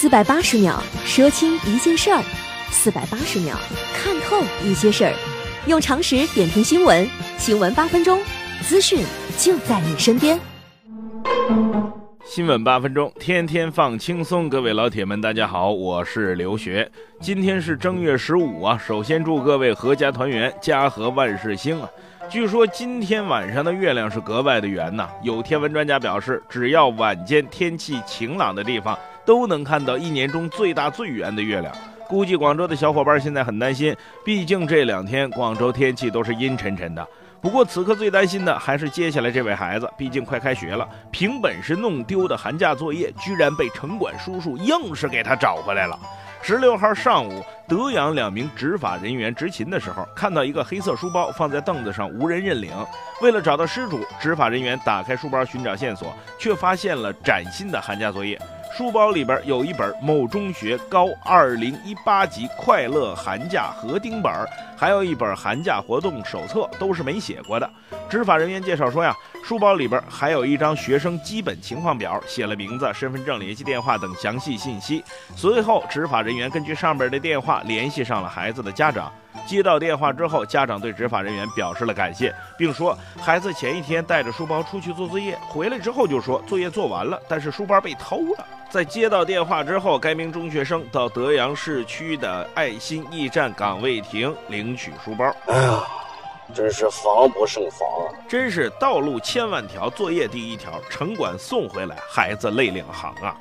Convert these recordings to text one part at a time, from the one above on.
四百八十秒说清一件事儿，四百八十秒看透一些事儿，用常识点评新闻，新闻八分钟，资讯就在你身边。新闻八分钟，天天放轻松。各位老铁们，大家好，我是刘学。今天是正月十五啊，首先祝各位阖家团圆，家和万事兴啊。据说今天晚上的月亮是格外的圆呐。有天文专家表示，只要晚间天气晴朗的地方，都能看到一年中最大最圆的月亮。估计广州的小伙伴现在很担心，毕竟这两天广州天气都是阴沉沉的。不过此刻最担心的还是接下来这位孩子，毕竟快开学了，凭本事弄丢的寒假作业，居然被城管叔叔硬是给他找回来了。十六号上午，德阳两名执法人员执勤的时候，看到一个黑色书包放在凳子上，无人认领。为了找到失主，执法人员打开书包寻找线索，却发现了崭新的寒假作业。书包里边有一本某中学高二零一八级快乐寒假合订本，还有一本寒假活动手册，都是没写过的。执法人员介绍说呀，书包里边还有一张学生基本情况表，写了名字、身份证、联系电话等详细信息。随后，执法人员根据上边的电话联系上了孩子的家长。接到电话之后，家长对执法人员表示了感谢，并说孩子前一天带着书包出去做作业，回来之后就说作业做完了，但是书包被偷了。在接到电话之后，该名中学生到德阳市区的爱心驿站岗位亭领取书包。哎呀，真是防不胜防啊！真是道路千万条，作业第一条，城管送回来，孩子泪两行啊！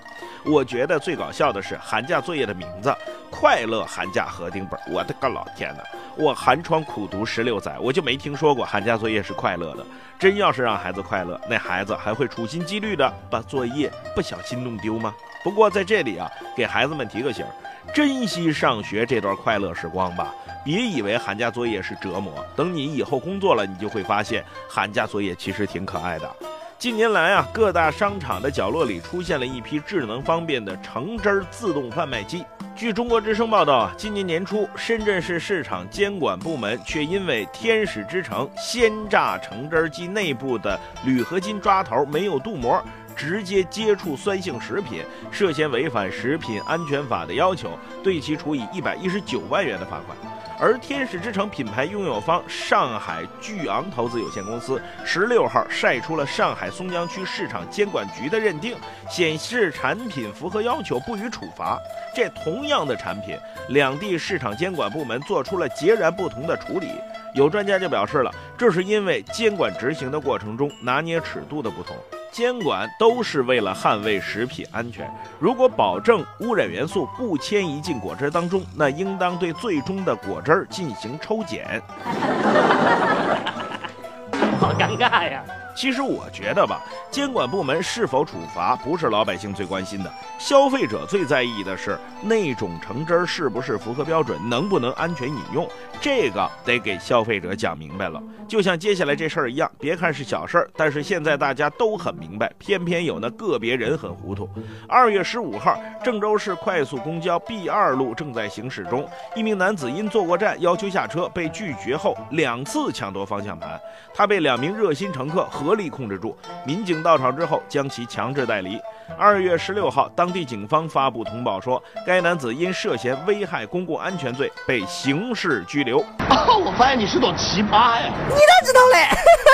我觉得最搞笑的是寒假作业的名字“快乐寒假合订本”。我的个老天呐！我寒窗苦读十六载，我就没听说过寒假作业是快乐的。真要是让孩子快乐，那孩子还会处心积虑的把作业不小心弄丢吗？不过在这里啊，给孩子们提个醒：珍惜上学这段快乐时光吧，别以为寒假作业是折磨。等你以后工作了，你就会发现寒假作业其实挺可爱的。近年来啊，各大商场的角落里出现了一批智能方便的橙汁自动贩卖机。据中国之声报道啊，今年年初，深圳市市场监管部门却因为天使之城鲜榨橙汁机内部的铝合金抓头没有镀膜，直接接触酸性食品，涉嫌违反食品安全法的要求，对其处以一百一十九万元的罚款。而天使之城品牌拥有方上海巨昂投资有限公司十六号晒出了上海松江区市场监管局的认定，显示产品符合要求，不予处罚。这同样的产品，两地市场监管部门做出了截然不同的处理。有专家就表示了，这是因为监管执行的过程中拿捏尺度的不同。监管都是为了捍卫食品安全。如果保证污染元素不迁移进果汁当中，那应当对最终的果汁进行抽检。尴尬呀！其实我觉得吧，监管部门是否处罚不是老百姓最关心的，消费者最在意的是那种橙汁儿是不是符合标准，能不能安全饮用，这个得给消费者讲明白了。就像接下来这事儿一样，别看是小事儿，但是现在大家都很明白，偏偏有那个别人很糊涂。二月十五号，郑州市快速公交 B 二路正在行驶中，一名男子因坐过站要求下车被拒绝后，两次抢夺方向盘，他被两名热心乘客。合力控制住，民警到场之后将其强制带离。二月十六号，当地警方发布通报说，该男子因涉嫌危害公共安全罪被刑事拘留。哦，我发现你是朵奇葩呀！你咋知道嘞？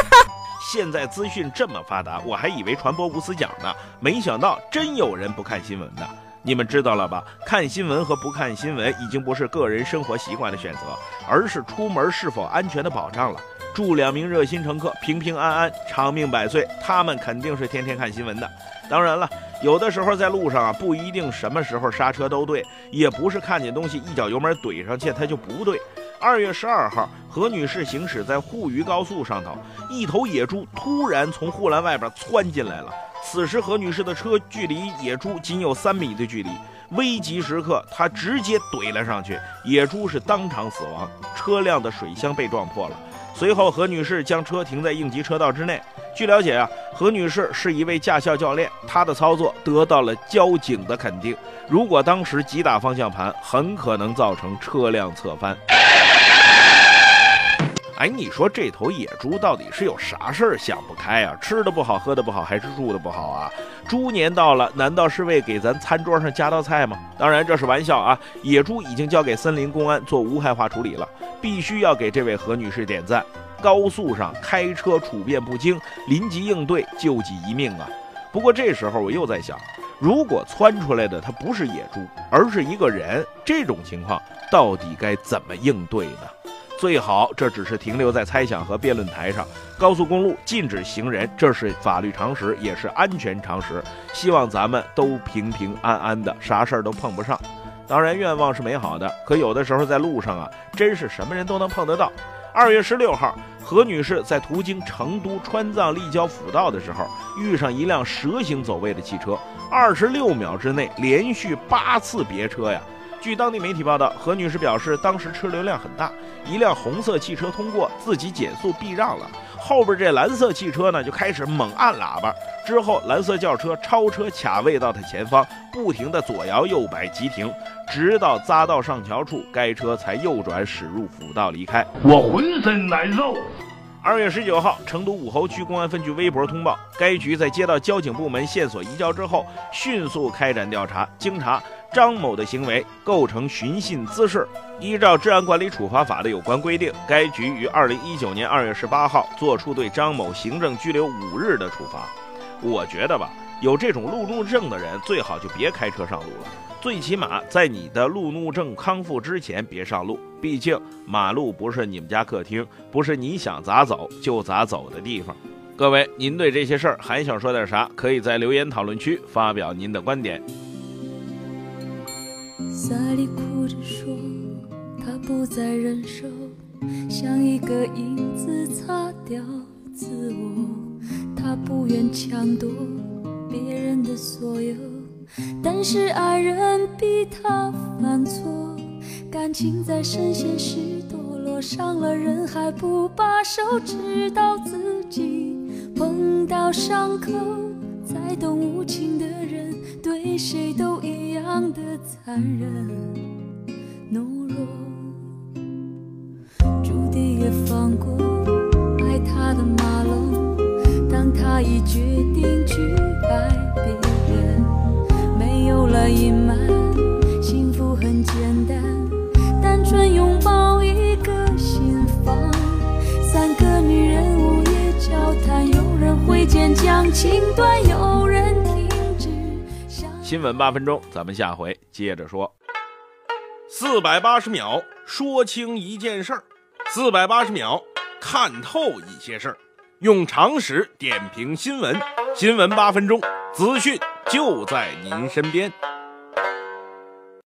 现在资讯这么发达，我还以为传播无死角呢，没想到真有人不看新闻的。你们知道了吧？看新闻和不看新闻已经不是个人生活习惯的选择，而是出门是否安全的保障了。祝两名热心乘客平平安安、长命百岁。他们肯定是天天看新闻的。当然了，有的时候在路上啊，不一定什么时候刹车都对，也不是看见东西一脚油门怼上去它就不对。二月十二号，何女士行驶在沪渝高速上头，一头野猪突然从护栏外边窜进来了。此时何女士的车距离野猪仅有三米的距离，危急时刻她直接怼了上去，野猪是当场死亡，车辆的水箱被撞破了。随后，何女士将车停在应急车道之内。据了解啊，何女士是一位驾校教练，她的操作得到了交警的肯定。如果当时急打方向盘，很可能造成车辆侧翻。哎，你说这头野猪到底是有啥事儿想不开啊？吃的不好，喝的不好，还是住的不好啊？猪年到了，难道是为给咱餐桌上加道菜吗？当然这是玩笑啊！野猪已经交给森林公安做无害化处理了，必须要给这位何女士点赞。高速上开车处变不惊，临急应对，救己一命啊！不过这时候我又在想，如果窜出来的它不是野猪，而是一个人，这种情况到底该怎么应对呢？最好这只是停留在猜想和辩论台上。高速公路禁止行人，这是法律常识，也是安全常识。希望咱们都平平安安的，啥事儿都碰不上。当然，愿望是美好的，可有的时候在路上啊，真是什么人都能碰得到。二月十六号，何女士在途经成都川藏立交辅道的时候，遇上一辆蛇形走位的汽车，二十六秒之内连续八次别车呀。据当地媒体报道，何女士表示，当时车流量很大，一辆红色汽车通过，自己减速避让了，后边这蓝色汽车呢就开始猛按喇叭，之后蓝色轿车超车卡位到他前方，不停的左摇右摆急停，直到匝道上桥处，该车才右转驶入辅道离开。我浑身难受。二月十九号，成都武侯区公安分局微博通报，该局在接到交警部门线索移交之后，迅速开展调查，经查。张某的行为构成寻衅滋事，依照治安管理处罚法的有关规定，该局于二零一九年二月十八号作出对张某行政拘留五日的处罚。我觉得吧，有这种路怒症的人，最好就别开车上路了。最起码在你的路怒症康复之前，别上路。毕竟马路不是你们家客厅，不是你想咋走就咋走的地方。各位，您对这些事儿还想说点啥？可以在留言讨论区发表您的观点。萨利哭着说，他不再忍受，像一个影子擦掉自我。他不愿抢夺别人的所有，但是爱人逼他犯错，感情在深陷时堕落，伤了人还不罢手，直到自己碰到伤口。才懂无情的人对谁都一样的残忍懦弱，朱迪也放过爱他的马龙，当他已决定去爱别人，没有了隐瞒，幸福很简单，单纯拥抱一个心房，三个女人午夜交谈，有人挥剑将情断。新闻八分钟，咱们下回接着说。四百八十秒说清一件事儿，四百八十秒看透一些事儿，用常识点评新闻。新闻八分钟，资讯就在您身边。